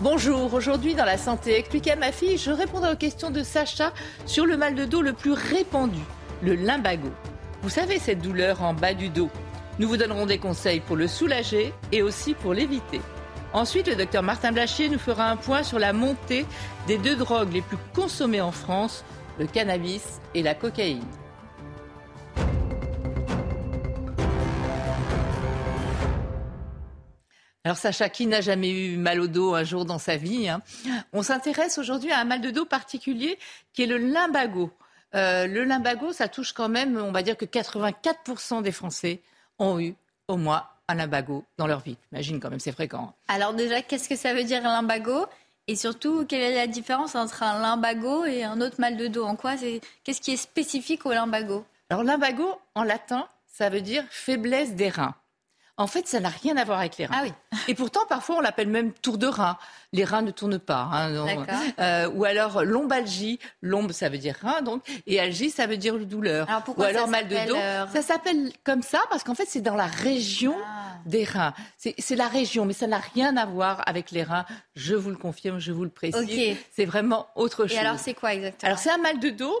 Bonjour, aujourd'hui dans la santé, expliquez à ma fille, je répondrai aux questions de Sacha sur le mal de dos le plus répandu, le lumbago. Vous savez cette douleur en bas du dos. Nous vous donnerons des conseils pour le soulager et aussi pour l'éviter. Ensuite, le docteur Martin Blachier nous fera un point sur la montée des deux drogues les plus consommées en France, le cannabis et la cocaïne. Alors Sacha, qui n'a jamais eu mal au dos un jour dans sa vie hein On s'intéresse aujourd'hui à un mal de dos particulier qui est le lumbago. Euh, le lumbago, ça touche quand même, on va dire que 84% des Français ont eu au moins un lumbago dans leur vie. Imagine quand même, c'est fréquent. Alors déjà, qu'est-ce que ça veut dire lumbago Et surtout, quelle est la différence entre un lumbago et un autre mal de dos? En quoi Qu'est-ce qui est spécifique au lumbago Alors lumbago, en latin, ça veut dire faiblesse des reins. En fait, ça n'a rien à voir avec les reins. Ah oui. Et pourtant, parfois, on l'appelle même tour de rein. Les reins ne tournent pas. Hein, euh, ou alors lombalgie. Lombe, ça veut dire rein, donc. Et algie, ça veut dire douleur. Alors pourquoi ou alors mal de dos. euh, Ça s'appelle comme ça parce qu'en fait, c'est dans la région Ah. des reins. C'est la région, mais ça n'a rien à voir avec les reins. Je vous le confirme, je vous le précise. C'est vraiment autre chose. Et alors, c'est quoi exactement? Alors, c'est un mal de dos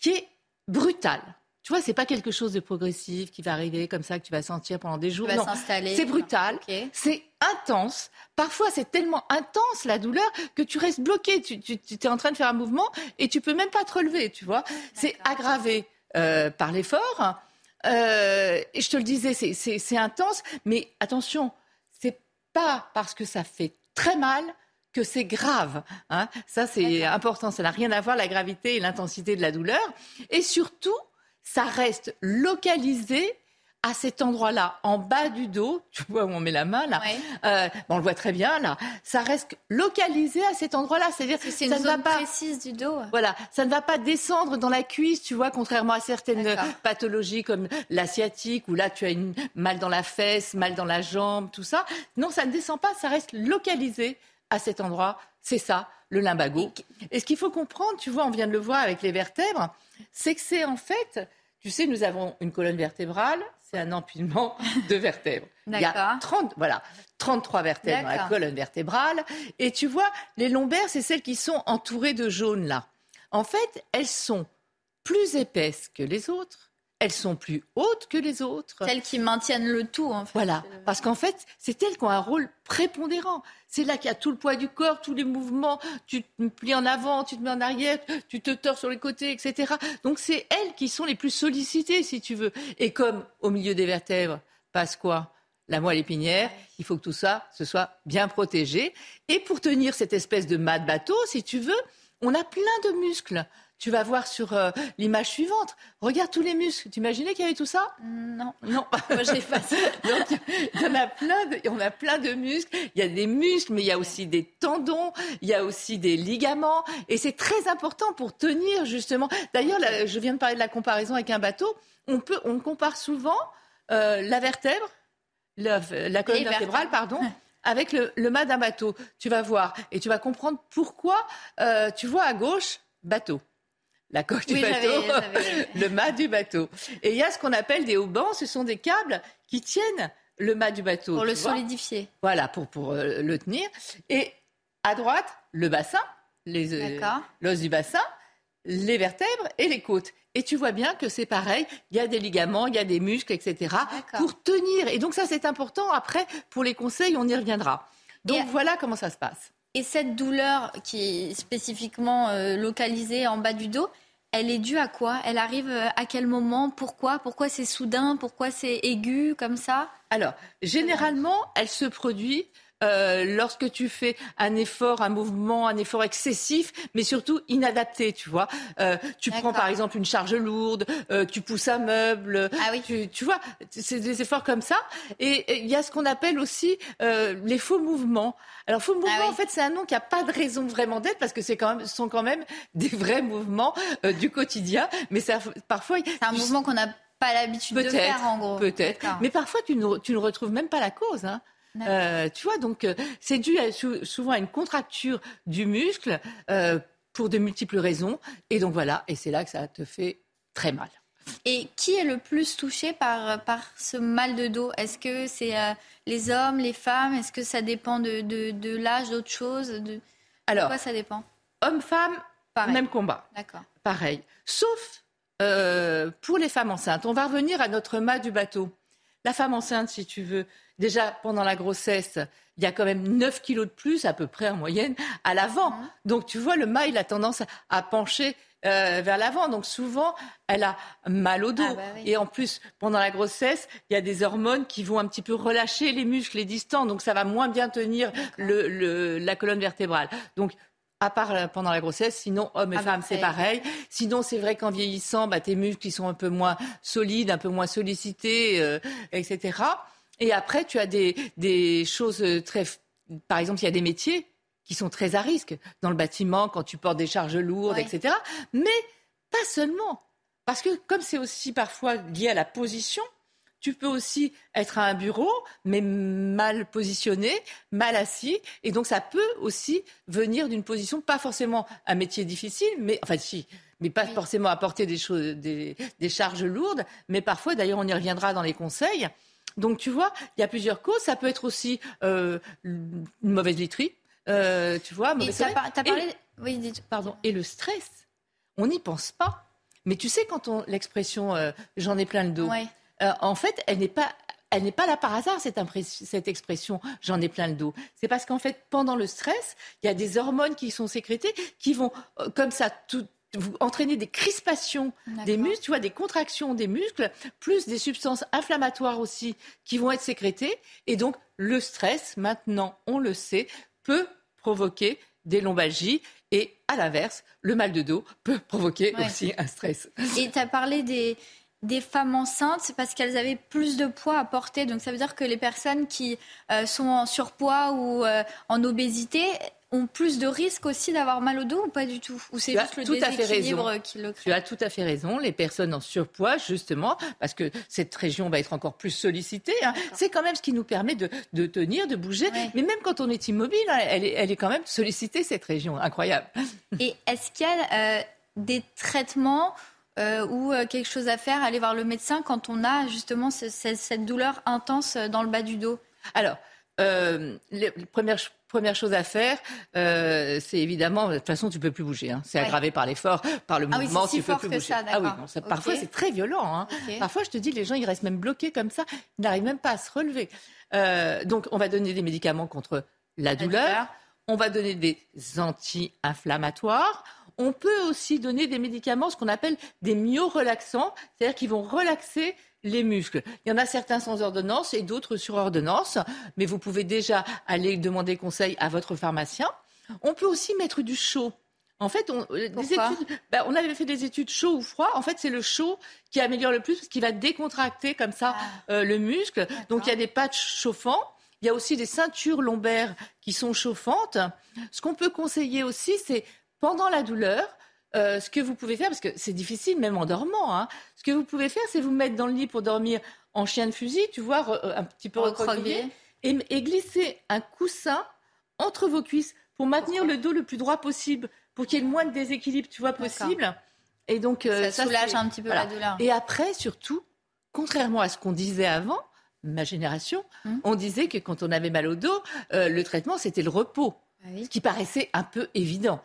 qui est brutal. Tu vois, c'est pas quelque chose de progressif qui va arriver comme ça, que tu vas sentir pendant des jours. Non, c'est brutal, c'est intense. Parfois, c'est tellement intense la douleur que tu restes bloqué. Tu, tu, tu es en train de faire un mouvement et tu peux même pas te relever, tu vois. C'est aggravé euh, par l'effort. Euh, et je te le disais, c'est intense, mais attention, c'est pas parce que ça fait très mal que c'est grave. Hein. Ça, c'est important. Ça n'a rien à voir la gravité et l'intensité de la douleur. Et surtout, ça reste localisé à cet endroit-là, en bas du dos, tu vois où on met la main là, Ouais. Euh, on le voit très bien là, ça reste localisé à cet endroit-là, c'est-à-dire que C'est ça une ne va zone pas, précise du dos voilà, ça ne va pas descendre dans la cuisse, tu vois, contrairement à certaines pathologies comme la sciatique, où là tu as une mal dans la fesse, mal dans la jambe, tout ça. Non, ça ne descend pas, ça reste localisé à cet endroit. C'est ça, le lumbago. Et ce qu'il faut comprendre, tu vois, on vient de le voir avec les vertèbres, c'est que c'est en fait, tu sais, nous avons une colonne vertébrale, c'est un empilement de vertèbres. Il y a D'accord. 30, voilà, 33 vertèbres dans la colonne vertébrale. Et tu vois, les lombaires, c'est celles qui sont entourées de jaune là. En fait, elles sont plus épaisses que les autres. Elles sont plus hautes que les autres. Celles qui maintiennent le tout, en fait. Voilà, parce qu'en fait, c'est elles qui ont un rôle prépondérant. C'est là qu'il y a tout le poids du corps, tous les mouvements. Tu te plies en avant, tu te mets en arrière, tu te tords sur les côtés, etc. Donc c'est elles qui sont les plus sollicitées, si tu veux. Et comme au milieu des vertèbres passe quoi? La moelle épinière, il faut que tout ça se soit bien protégé. Et pour tenir cette espèce de mât de bateau, si tu veux, on a plein de muscles. Tu vas voir sur euh, l'image suivante. Regarde tous les muscles. Tu imaginais qu'il y avait tout ça? Non. Non. Moi, j'ai pas ça. Donc, il y en a plein de, on a plein de muscles. Il y a des muscles, mais il y a aussi des tendons, il y a aussi des ligaments. Et c'est très important pour tenir, justement. D'ailleurs, je viens de parler de la comparaison avec un bateau. On peut, on compare souvent euh, la vertèbre, la, la colonne vertébrale, pardon, avec le, le mât d'un bateau. Tu vas voir et tu vas comprendre pourquoi euh, tu vois à gauche bateau. La coque du Oui, bateau, le mât du bateau. Et il y a ce qu'on appelle des haubans, ce sont des câbles qui tiennent le mât du bateau. Pour le vois. solidifier. Voilà, pour, pour euh, le tenir. Et à droite, le bassin, les, euh, l'os du bassin, les vertèbres et les côtes. Et tu vois bien que c'est pareil, il y a des ligaments, il y a des muscles, etc. Pour tenir. Et donc ça, c'est important. Après, pour les conseils, on y reviendra. Donc Et- voilà comment ça se passe. Et cette douleur qui est spécifiquement euh, localisée en bas du dos, elle est due à quoi? Elle arrive euh, à quel moment? Pourquoi? Pourquoi c'est soudain? Pourquoi c'est aigu comme ça? Alors, généralement, elle se produit euh, lorsque tu fais un effort, un mouvement, un effort excessif, mais surtout inadapté, tu vois. Euh, tu prends par exemple une charge lourde, euh, tu pousses un meuble, ah oui. tu, tu, vois, c'est des efforts comme ça. Et il y a ce qu'on appelle aussi les faux mouvements. Alors faux mouvements, ah en fait, c'est un nom qui n'a pas de raison vraiment d'être parce que c'est quand même, sont quand même des vrais mouvements du quotidien, mais ça, parfois. C'est un mouvement qu'on n'a pas l'habitude de faire, en gros. Peut-être. Mais parfois, tu ne, tu ne retrouves même pas la cause. Hein. Euh, tu vois, donc euh, c'est dû souvent à une contracture du muscle euh, pour de multiples raisons. Et donc voilà, et c'est là que ça te fait très mal. Et qui est le plus touché par, par ce mal de dos? Est-ce que c'est les hommes, les femmes? Est-ce que ça dépend de, de, l'âge, d'autres choses? De... Alors, quoi ça dépend? Homme-femme, même combat. D'accord. Pareil. Sauf pour les femmes enceintes. On va revenir à notre mât du bateau. La femme enceinte, si tu veux, déjà pendant la grossesse, il y a quand même 9 kilos de plus à peu près en moyenne à l'avant. Mhm. Donc tu vois, le mât, il a tendance à pencher euh, vers l'avant. Donc souvent, elle a mal au dos. Ah, bah Et en plus, pendant la grossesse, il y a des hormones qui vont un petit peu relâcher les muscles, les distants. Donc ça va moins bien tenir le, la colonne vertébrale. Donc à part euh, pendant la grossesse, sinon hommes et ah, femmes, c'est pareil. Sinon, c'est vrai qu'en vieillissant, bah, tes muscles ils sont un peu moins solides, un peu moins sollicités, euh, etc. Et après, tu as des, des choses très... Par exemple, il y a des métiers qui sont très à risque dans le bâtiment, quand tu portes des charges lourdes, etc. Mais pas seulement. Parce que comme c'est aussi parfois lié à la position, tu peux aussi être à un bureau, mais mal positionné, mal assis. Et donc, ça peut aussi venir d'une position, pas forcément un métier difficile, mais, enfin, si, mais pas forcément apporter des, choses, des, charges lourdes. Mais parfois, d'ailleurs, on y reviendra dans les conseils. Donc, tu vois, il y a plusieurs causes. Ça peut être aussi euh, une mauvaise literie. Euh, tu vois, et as parlé... Et, oui, pardon. Et le stress, on n'y pense pas. Mais tu sais, quand on l'expression euh, j'en ai plein le dos, euh, en fait, elle n'est pas elle n'est pas là par hasard, cette, cette expression j'en ai plein le dos. C'est parce qu'en fait, pendant le stress, il y a des hormones qui sont sécrétées qui vont, euh, comme ça, tout, vous entraîner des crispations des muscles, tu vois, des contractions des muscles, plus des substances inflammatoires aussi qui vont être sécrétées. Et donc, le stress, maintenant, on le sait, peut provoquer des lombalgies et à l'inverse, le mal de dos peut provoquer aussi un stress. Et tu as parlé des, des femmes enceintes, c'est parce qu'elles avaient plus de poids à porter. Donc ça veut dire que les personnes qui euh, sont en surpoids ou euh, en obésité ont plus de risques aussi d'avoir mal au dos ou pas du tout? Ou c'est juste le tout déséquilibre qui le crée? Tu as tout à fait raison. Les personnes en surpoids, justement, parce que cette région va être encore plus sollicitée, hein, c'est quand même ce qui nous permet de, de tenir, de bouger. Mais même quand on est immobile, hein, elle, est, elle, est, quand même sollicitée, cette région. Incroyable. Et est-ce qu'il y a euh, des traitements euh, ou euh, quelque chose à faire, aller voir le médecin quand on a justement cette douleur intense dans le bas du dos Alors, euh, les premières, première chose à faire, c'est évidemment, de toute façon, tu peux plus bouger. Hein. C'est aggravé par l'effort, par le ah mouvement, tu peux plus bouger. Ça, ah oui, parfois c'est très violent. Hein. Parfois, je te dis, les gens ils restent même bloqués comme ça, ils n'arrivent même pas à se relever. donc, on va donner des médicaments contre la douleur. On va donner des anti-inflammatoires. On peut aussi donner des médicaments, ce qu'on appelle des myorelaxants, c'est-à-dire qu'ils vont relaxer les muscles. Il y en a certains sans ordonnance et d'autres sur ordonnance, mais vous pouvez déjà aller demander conseil à votre pharmacien. On peut aussi mettre du chaud. En fait, on, euh, on avait fait des études chaud ou froid. En fait, c'est le chaud qui améliore le plus parce qu'il va décontracter comme ça ah. euh, le muscle. Donc, il y a des patchs chauffants. Il y a aussi des ceintures lombaires qui sont chauffantes. Ce qu'on peut conseiller aussi, c'est pendant la douleur, euh, ce que vous pouvez faire, parce que c'est difficile même en dormant, hein, ce que vous pouvez faire, c'est vous mettre dans le lit pour dormir en chien de fusil, tu vois, euh, un petit peu recroquevillé, et, et, glisser un coussin entre vos cuisses pour maintenir le dos le plus droit possible, pour qu'il y ait le moins de déséquilibre, tu vois, possible. Et donc, euh, ça, soulage un petit peu la douleur. Et après, surtout, contrairement à ce qu'on disait avant, ma génération, hum. on disait que quand on avait mal au dos, le traitement, c'était le repos. Ah ce qui paraissait un peu évident.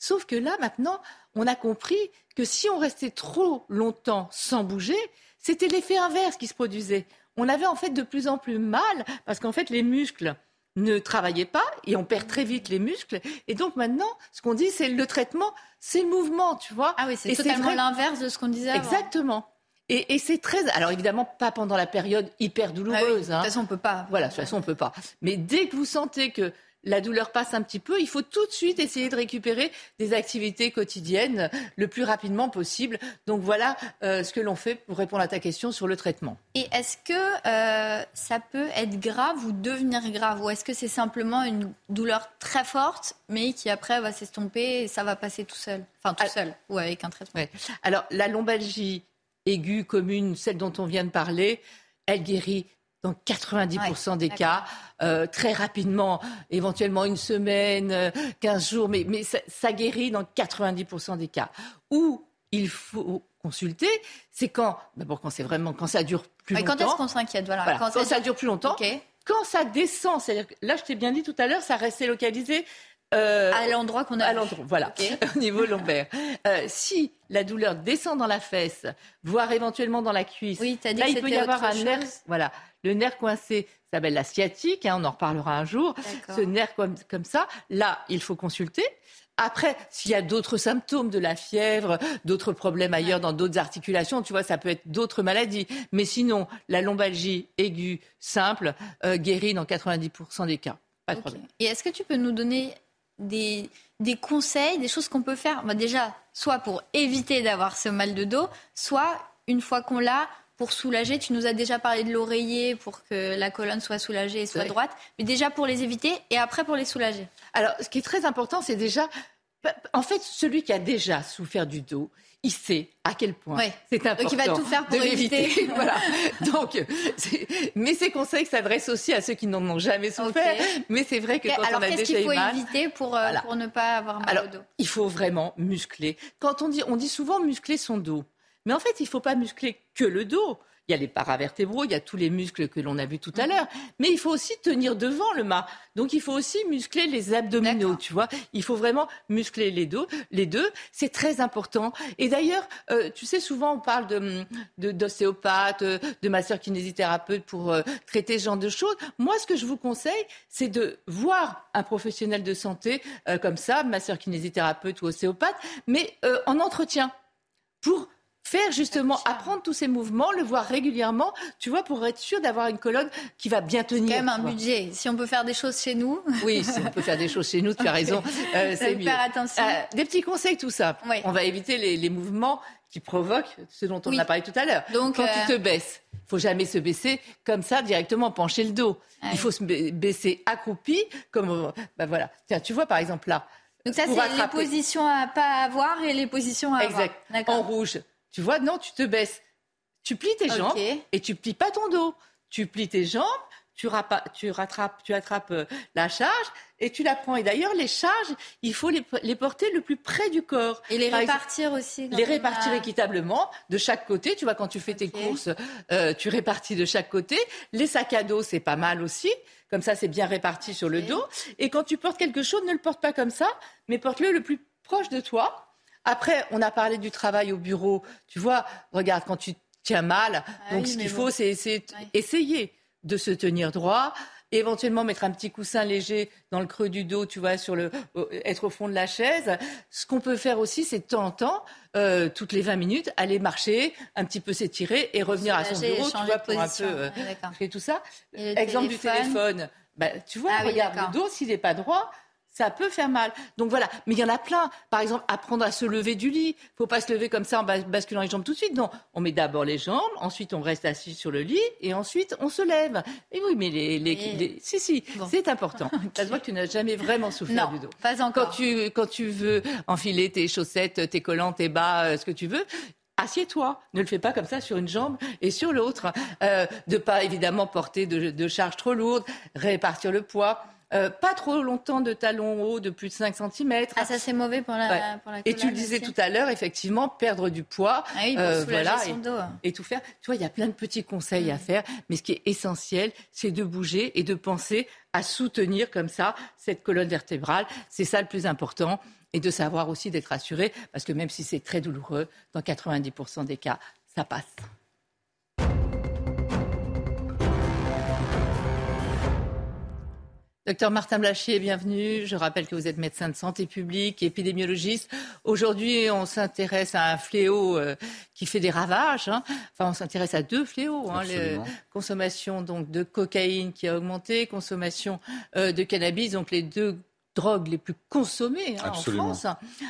Sauf que là, maintenant, on a compris que si on restait trop longtemps sans bouger, c'était l'effet inverse qui se produisait. On avait en fait de plus en plus mal parce qu'en fait, les muscles ne travaillaient pas et on perd très vite les muscles. Et donc maintenant, ce qu'on dit, c'est le traitement, c'est le mouvement, tu vois. Ah oui, c'est totalement l'inverse de ce qu'on disait avant. Exactement. Et, c'est très. Alors évidemment, pas pendant la période hyper douloureuse. Ah de toute façon, on peut pas. Voilà, de toute façon, on peut pas. Mais dès que vous sentez que la douleur passe un petit peu, il faut tout de suite essayer de récupérer des activités quotidiennes le plus rapidement possible. Donc voilà euh, ce que l'on fait pour répondre à ta question sur le traitement. Et est-ce que euh, ça peut être grave ou devenir grave? Ou est-ce que c'est simplement une douleur très forte, mais qui après va s'estomper et ça va passer tout seul? Enfin, tout seul, ou avec un traitement. Alors, la lombalgie aiguë, commune, celle dont on vient de parler, elle guérit dans 90% des cas, euh, très rapidement, éventuellement une semaine, 15 jours, mais, mais ça, guérit dans 90% des cas. Où il faut consulter, c'est quand, d'abord quand c'est vraiment, quand ça dure plus longtemps. Quand est-ce qu'on s'inquiète voilà. Quand, ça, dure... plus longtemps. Quand ça descend, c'est-à-dire là, je t'ai bien dit tout à l'heure, ça restait localisé euh, à l'endroit qu'on a. À l'endroit, voilà, au niveau lombaire. Euh, si la douleur descend dans la fesse, voire éventuellement dans la cuisse, oui, dit là, que il peut y avoir un nerf. Voilà, le nerf coincé s'appelle la sciatique, hein, on en reparlera un jour. Ce nerf comme, comme ça, là, il faut consulter. Après, s'il y a d'autres symptômes de la fièvre, d'autres problèmes ailleurs dans d'autres articulations, tu vois, ça peut être d'autres maladies. Mais sinon, la lombalgie aiguë simple euh, guérit dans 90% des cas. Pas de problème. Et est-ce que tu peux nous donner des, des conseils, des choses qu'on peut faire bah, Déjà, soit pour éviter d'avoir ce mal de dos, soit une fois qu'on l'a, pour soulager. Tu nous as déjà parlé de l'oreiller pour que la colonne soit soulagée et soit droite, mais déjà pour les éviter et après pour les soulager. Alors, ce qui est très important, c'est déjà, en fait, celui qui a déjà souffert du dos, il sait à quel point c'est important. Donc il va tout faire pour éviter. voilà. Donc, mais ces conseils s'adressent aussi à ceux qui n'en ont jamais souffert. Mais c'est vrai que quand on a déjà eu mal, qu'est-ce qu'il faut éviter pour, euh, pour ne pas avoir mal au dos Il faut vraiment muscler. Quand on dit, on dit souvent muscler son dos. Mais en fait, il ne faut pas muscler que le dos. Il y a les paravertébraux, il y a tous les muscles que l'on a vus tout à l'heure. Mais il faut aussi tenir devant le mât. Donc il faut aussi muscler les abdominaux, tu vois. Il faut vraiment muscler les deux. Les deux, c'est très important. Et d'ailleurs, euh, tu sais, souvent on parle de, d'ostéopathe, de, masseur kinésithérapeute pour euh, traiter ce genre de choses. Moi, ce que je vous conseille, c'est de voir un professionnel de santé euh, comme ça, masseur kinésithérapeute ou ostéopathe, mais en entretien pour faire justement apprendre tous ces mouvements, le voir régulièrement, tu vois, pour être sûr d'avoir une colonne qui va bien tenir. Quand même un budget. Si on peut faire des choses chez nous. Oui, si on peut faire des choses chez nous, tu as raison. Euh, c'est mieux. Faire attention. Euh, des petits conseils, tout ça. On va éviter les, mouvements qui provoquent ce dont on a parlé tout à l'heure. Donc, quand tu euh, te baisses, faut jamais se baisser comme ça directement, pencher le dos. Il faut se baisser accroupi, comme bah voilà. Tiens, tu vois par exemple là. Donc ça, c'est les positions à pas avoir et les positions à exact. avoir. En rouge, tu vois, non, tu te baisses. Tu plies tes jambes et tu plies pas ton dos. Tu plies tes jambes, tu, tu rattrapes, tu attrapes euh, la charge et tu la prends. Et d'ailleurs, les charges, il faut les, porter le plus près du corps. Et les répartir aussi. Les répartir équitablement de chaque côté. Tu vois, quand tu fais tes courses, euh, tu répartis de chaque côté. Les sacs à dos, c'est pas mal aussi. Comme ça, c'est bien réparti sur le dos. Et quand tu portes quelque chose, ne le porte pas comme ça, mais porte-le le plus proche de toi. Après, on a parlé du travail au bureau. Tu vois, regarde, quand tu tiens mal, ah donc ce qu'il faut, c'est essayer de se tenir droit, éventuellement mettre un petit coussin léger dans le creux du dos, tu vois, sur le, être au fond de la chaise. Ce qu'on peut faire aussi, c'est de temps en temps, euh, toutes les 20 minutes, aller marcher, un petit peu s'étirer et revenir à son bureau, tu vois, pour un peu euh, tout ça. Exemple du téléphone. Bah, tu vois, ah regarde le dos, s'il n'est pas droit, ça peut faire mal. Donc voilà. Mais il y en a plein. Par exemple, apprendre à se lever du lit. Il faut pas se lever comme ça en basculant les jambes tout de suite. Non, on met d'abord les jambes, ensuite on reste assis sur le lit et ensuite on se lève. Et oui, mais les, les, si si, c'est important. Ça se voit que tu n'as jamais vraiment souffert du dos. Pas encore. Quand tu quand tu veux enfiler tes chaussettes, tes collants, tes bas, euh, ce que tu veux, assieds-toi. Ne le fais pas comme ça sur une jambe et sur l'autre. Euh, de pas évidemment porter de, de charges trop lourdes, répartir le poids. Euh, pas trop longtemps de talons hauts de plus de 5 cm. Ah, ça c'est mauvais pour la, pour Et tu le disais tout à l'heure, effectivement, perdre du poids. Ah oui, pour euh, voilà, son et, dos. et, tout faire. Tu vois, il y a plein de petits conseils à mm. faire, mais ce qui est essentiel, c'est de bouger et de penser à soutenir comme ça cette colonne vertébrale. C'est ça le plus important. Et de savoir aussi d'être assuré, parce que même si c'est très douloureux, dans 90% des cas, ça passe. Docteur Martin Blachier, bienvenue. Je rappelle que vous êtes médecin de santé publique, épidémiologiste. Aujourd'hui, on s'intéresse à un fléau euh, qui fait des ravages. Hein. Enfin, on s'intéresse à deux fléaux. Hein. La consommation donc, de cocaïne qui a augmenté, consommation euh, de cannabis, donc les deux drogues les plus consommées hein, en France.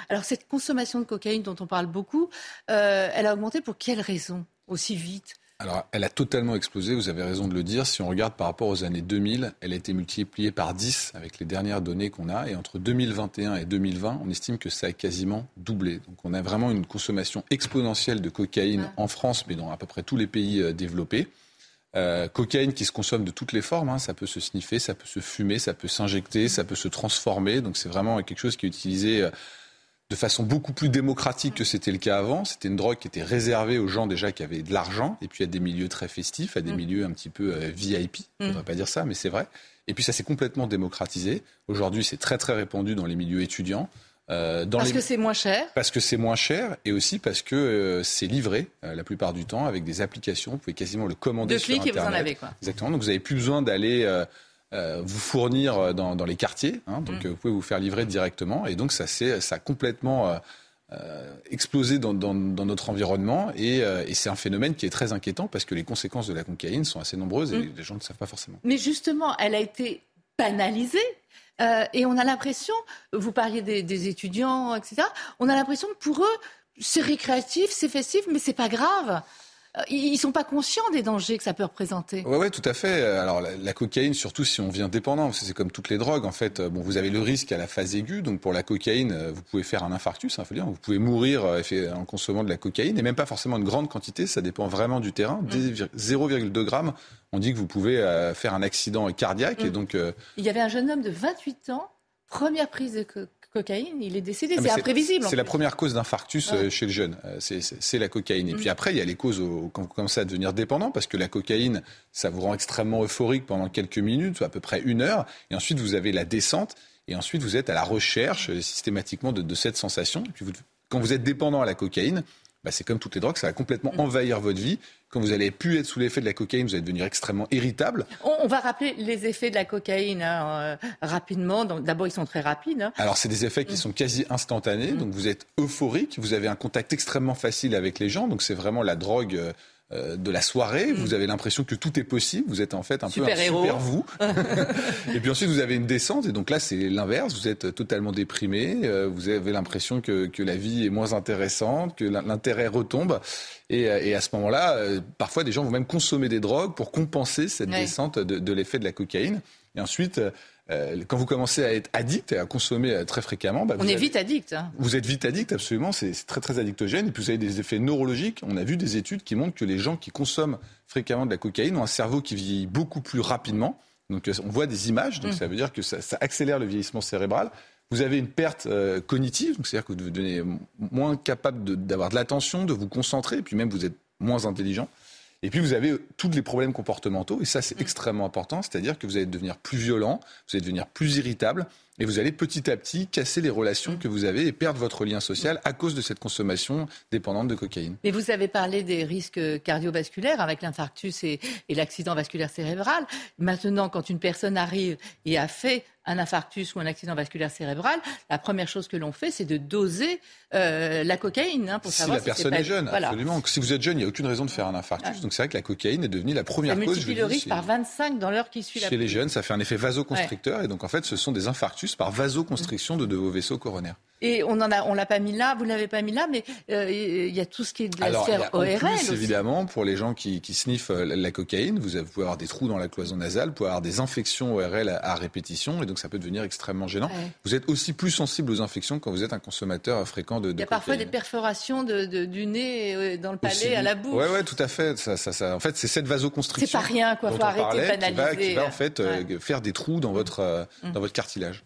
Alors cette consommation de cocaïne dont on parle beaucoup, euh, elle a augmenté pour quelles raisons aussi vite? Alors, elle a totalement explosé, vous avez raison de le dire. Si on regarde par rapport aux années 2000, elle a été multipliée par 10 avec les dernières données qu'on a. Et entre 2021 et 2020, on estime que ça a quasiment doublé. Donc, on a vraiment une consommation exponentielle de cocaïne en France, mais dans à peu près tous les pays euh, développés. Euh, cocaïne qui se consomme de toutes les formes. Hein. Ça peut se sniffer, ça peut se fumer, ça peut s'injecter, ça peut se transformer. Donc, c'est vraiment quelque chose qui est utilisé. Euh, de façon beaucoup plus démocratique que c'était le cas avant. C'était une drogue qui était réservée aux gens déjà qui avaient de l'argent, et puis à des milieux très festifs, à des mm. milieux un petit peu euh, VIP. On ne mm. pas dire ça, mais c'est vrai. Et puis ça s'est complètement démocratisé. Aujourd'hui, c'est très très répandu dans les milieux étudiants. Euh, parce que c'est moins cher Parce que c'est moins cher et aussi parce que euh, c'est livré la plupart du temps avec des applications. Vous pouvez quasiment le commander sur Internet. et vous en avez quoi. Exactement. Donc vous n'avez plus besoin d'aller euh, vous fournir euh, dans, les quartiers. Hein, donc, mm. vous pouvez vous faire livrer directement. Et donc, ça, ça a complètement euh, explosé dans, notre environnement. Et, c'est un phénomène qui est très inquiétant parce que les conséquences de la cocaïne sont assez nombreuses et mm. les gens ne savent pas forcément. Mais justement, elle a été banalisée. et on a l'impression, vous parliez des, des, étudiants, etc., on a l'impression que pour eux, c'est récréatif, c'est festif, mais c'est pas grave. Euh, ils ne sont pas conscients des dangers que ça peut représenter. Oui, ouais, tout à fait. Alors la, cocaïne, surtout si on vient dépendant, c'est comme toutes les drogues, en fait, bon, vous avez le risque à la phase aiguë. Donc pour la cocaïne, euh, vous pouvez faire un infarctus, hein, faut dire. Vous pouvez mourir euh, en consommant de la cocaïne, et même pas forcément une grande quantité, ça dépend vraiment du terrain. 0,2 mm. grammes, on dit que vous pouvez faire un accident cardiaque. Et mm. donc, Il y avait un jeune homme de 28 ans, première prise de cocaïne cocaïne, il est décédé. Ah, c'est imprévisible. C'est la première cause d'infarctus euh, chez le jeune. Euh, c'est la cocaïne. Et puis mm. après, il y a les causes quand vous commencez à devenir dépendant, parce que la cocaïne, ça vous rend extrêmement euphorique pendant quelques minutes, à peu près une heure. Et ensuite, vous avez la descente. Et ensuite, vous êtes à la recherche euh, systématiquement de, cette sensation. Et puis, quand vous êtes dépendant à la cocaïne, bah, c'est comme toutes les drogues, ça va complètement mm. envahir votre vie. Quand vous allez plus être sous l'effet de la cocaïne, vous allez devenir extrêmement irritable. On, va rappeler les effets de la cocaïne hein, euh, rapidement. D'abord, ils sont très rapides. Hein. Alors, c'est des effets qui mm. sont quasi instantanés. Mm. Donc, vous êtes euphorique, vous avez un contact extrêmement facile avec les gens. Donc, c'est vraiment la drogue. Euh, euh, de la soirée. Vous avez l'impression que tout est possible. Vous êtes en fait un peu un super vous. et puis ensuite, vous avez une descente. Et donc là, c'est l'inverse. Vous êtes totalement déprimé. Euh, vous avez l'impression que, que, la vie est moins intéressante, que l'intérêt retombe. Et, euh, et à ce moment-là, parfois, des gens vont même consommer des drogues pour compenser cette descente de, de l'effet de la cocaïne. Et ensuite, euh, quand vous commencez à être addict et à consommer euh, très fréquemment, bah, on est vite addict. Hein. Vous êtes vite addict, absolument. C'est très très addictogène. Et puis vous avez des effets neurologiques. On a vu des études qui montrent que les gens qui consomment fréquemment de la cocaïne ont un cerveau qui vieillit beaucoup plus rapidement. Donc euh, on voit des images. Donc mm. ça veut dire que ça, accélère le vieillissement cérébral. Vous avez une perte cognitive, c'est-à-dire que vous devenez moins capable d'avoir de l'attention, de vous concentrer, et puis même vous êtes moins intelligent. Et puis vous avez tous les problèmes comportementaux, et ça c'est mm. extrêmement important, c'est-à-dire que vous allez devenir plus violent, vous allez devenir plus irritable, et vous allez petit à petit casser les relations mm. que vous avez et perdre votre lien social à cause de cette consommation dépendante de cocaïne. Mais vous avez parlé des risques cardiovasculaires avec l'infarctus et, et l'accident vasculaire cérébral. Maintenant, quand une personne arrive et a fait un infarctus ou un accident vasculaire cérébral, la première chose que l'on fait, c'est de doser euh, la cocaïne hein, pour savoir si la personne est, jeune. Absolument. Si vous êtes jeune, il n'y a aucune raison de faire un infarctus. Donc c'est vrai que la cocaïne est devenue la première ça cause. multiplie le risque par 25 dans l'heure qui suit la Chez les jeunes, ça fait un effet vasoconstricteur. Et donc en fait, ce sont des infarctus par vasoconstriction de, de vos vaisseaux coronaires. Et on en a, on l'a pas mis là, vous l'avez pas mis là, mais euh, il y a tout ce qui est de la Alors, sphère ORL. Plus, évidemment, pour les gens qui, qui sniffent euh, la, cocaïne, vous, pouvez avoir des trous dans la cloison nasale, vous pouvez avoir des infections ORL à, répétition, et donc ça peut devenir extrêmement gênant. Vous êtes aussi plus sensible aux infections quand vous êtes un consommateur fréquent de, de Il y a parfois des perforations de, du nez euh, dans le palais, à la bouche. Oui, ouais, tout à fait. Ça, ça, ça, en fait, c'est cette vasoconstriction. C'est pas rien, quoi. Faut arrêter de banaliser. Qui va, qui va en fait faire des trous dans votre, mm. dans votre cartilage.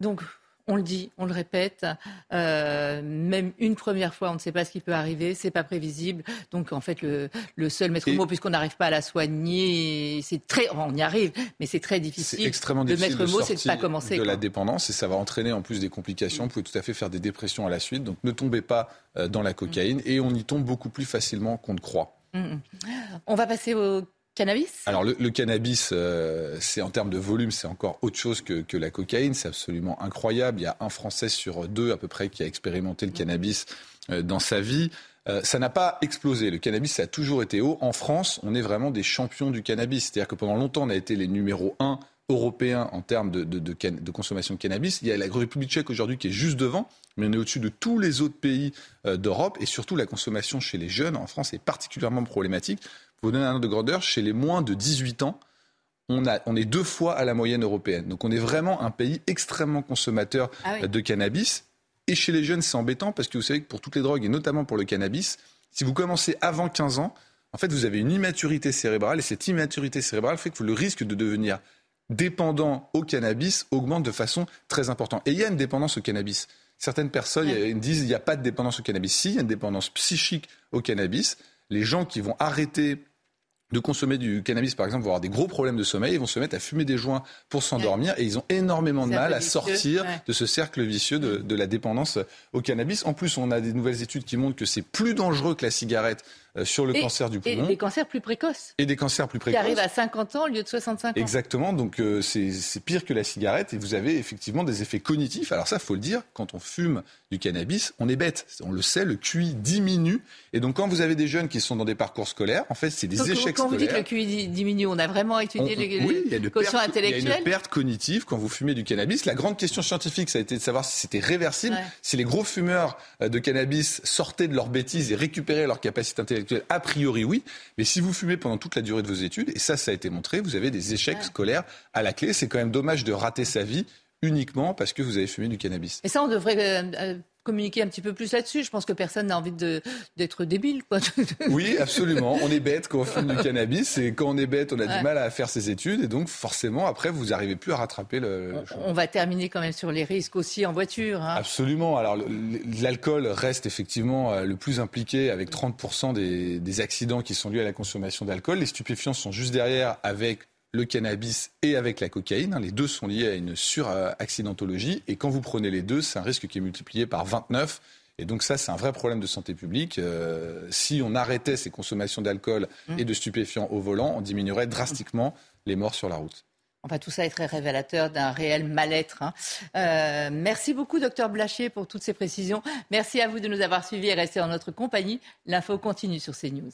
Donc, on le dit, on le répète, euh, même une première fois, on ne sait pas ce qui peut arriver, c'est pas prévisible. Donc en fait, le, seul maître mot, puisqu'on n'arrive pas à la soigner, c'est très, on y arrive, mais c'est très difficile. C'est extrêmement difficile. Le maître mot, c'est de pas commencer. De la dépendance et ça va entraîner en plus des complications. Vous pouvez tout à fait faire des dépressions à la suite. Donc ne tombez pas euh, dans la cocaïne et on y tombe beaucoup plus facilement qu'on ne croit. Mm, mm. On va passer au cannabis? Alors le, cannabis, euh, c'est en termes de volume, c'est encore autre chose que, la cocaïne. C'est absolument incroyable. Il y a un Français sur deux à peu près qui a expérimenté le cannabis euh, dans sa vie. Euh, ça n'a pas explosé. Le cannabis, ça a toujours été haut. En France, on est vraiment des champions du cannabis. C'est-à-dire que pendant longtemps, on a été les numéros un européens en termes de, de, consommation de cannabis. Il y a la République tchèque aujourd'hui qui est juste devant, mais on est au-dessus de tous les autres pays d'Europe. Et surtout, la consommation chez les jeunes en France est particulièrement problématique. Pour vous donner un ordre de grandeur, chez les moins de 18 ans, on, a, on est deux fois à la moyenne européenne. Donc on est vraiment un pays extrêmement consommateur ah de cannabis. Et chez les jeunes, c'est embêtant parce que vous savez que pour toutes les drogues, et notamment pour le cannabis, si vous commencez avant 15 ans, en fait, vous avez une immaturité cérébrale. Et cette immaturité cérébrale fait que le risque de devenir dépendant au cannabis augmente de façon très importante. Et il y a une dépendance au cannabis. Certaines personnes disent qu'il n'y a pas de dépendance au cannabis. Si, il y a une dépendance psychique au cannabis. Les gens qui vont arrêter de consommer du cannabis, par exemple, vont avoir des gros problèmes de sommeil, ils vont se mettre à fumer des joints pour s'endormir et ils ont énormément de mal à sortir de ce cercle vicieux de, de, la dépendance au cannabis. En plus, on a des nouvelles études qui montrent que c'est plus dangereux que la cigarette sur le cancer du poumon. Et des cancers plus précoces. Et des cancers plus précoces. Qui arrivent à 50 ans au lieu de 65 ans. Exactement, donc euh, c'est pire que la cigarette et vous avez effectivement des effets cognitifs. Alors ça, faut le dire, quand on fume du cannabis, on est bête. On le sait, le QI diminue. Et donc quand vous avez des jeunes qui sont dans des parcours scolaires, en fait, c'est des échecs quand scolaires. Quand vous dites que le QI diminue, on a vraiment étudié les, oui, il y a intellectuelles. Il y a une perte cognitive quand vous fumez du cannabis. La grande question scientifique, ça a été de savoir si c'était réversible, si les gros fumeurs euh, de cannabis sortaient de leurs bêtises et récupéraient leur capacité intellectuelle a priori oui. Mais si vous fumez pendant toute la durée de vos études, et ça, ça a été montré, vous avez des échecs scolaires à la clé. C'est quand même dommage de rater sa vie uniquement parce que vous avez fumé du cannabis. Et ça, on devrait euh, euh, communiquer un petit peu plus là-dessus. Je pense que personne n'a envie d'être débile. Quoi. oui, absolument. On est bête quand on fume du cannabis et quand on est bête, on a du mal à faire ses études et donc forcément, après, vous n'arrivez plus à rattraper le... on, va terminer quand même sur les risques aussi en voiture. Hein. Absolument. Alors l'alcool reste effectivement euh, le plus impliqué avec 30% des, des accidents qui sont liés à la consommation d'alcool. Les stupéfiants sont juste derrière avec le cannabis et avec la cocaïne. Les deux sont liés à une suraccidentologie. Et quand vous prenez les deux, c'est un risque qui est multiplié par 29. Et donc ça, c'est un vrai problème de santé publique. Euh, si on arrêtait ces consommations d'alcool mmh. et de stupéfiants au volant, on diminuerait drastiquement les morts sur la route. Enfin, tout ça est très révélateur d'un réel mal-être. Hein. Euh, merci beaucoup, docteur Blachier, pour toutes ces précisions. Merci à vous de nous avoir suivis et resté en notre compagnie. L'info continue sur CNews.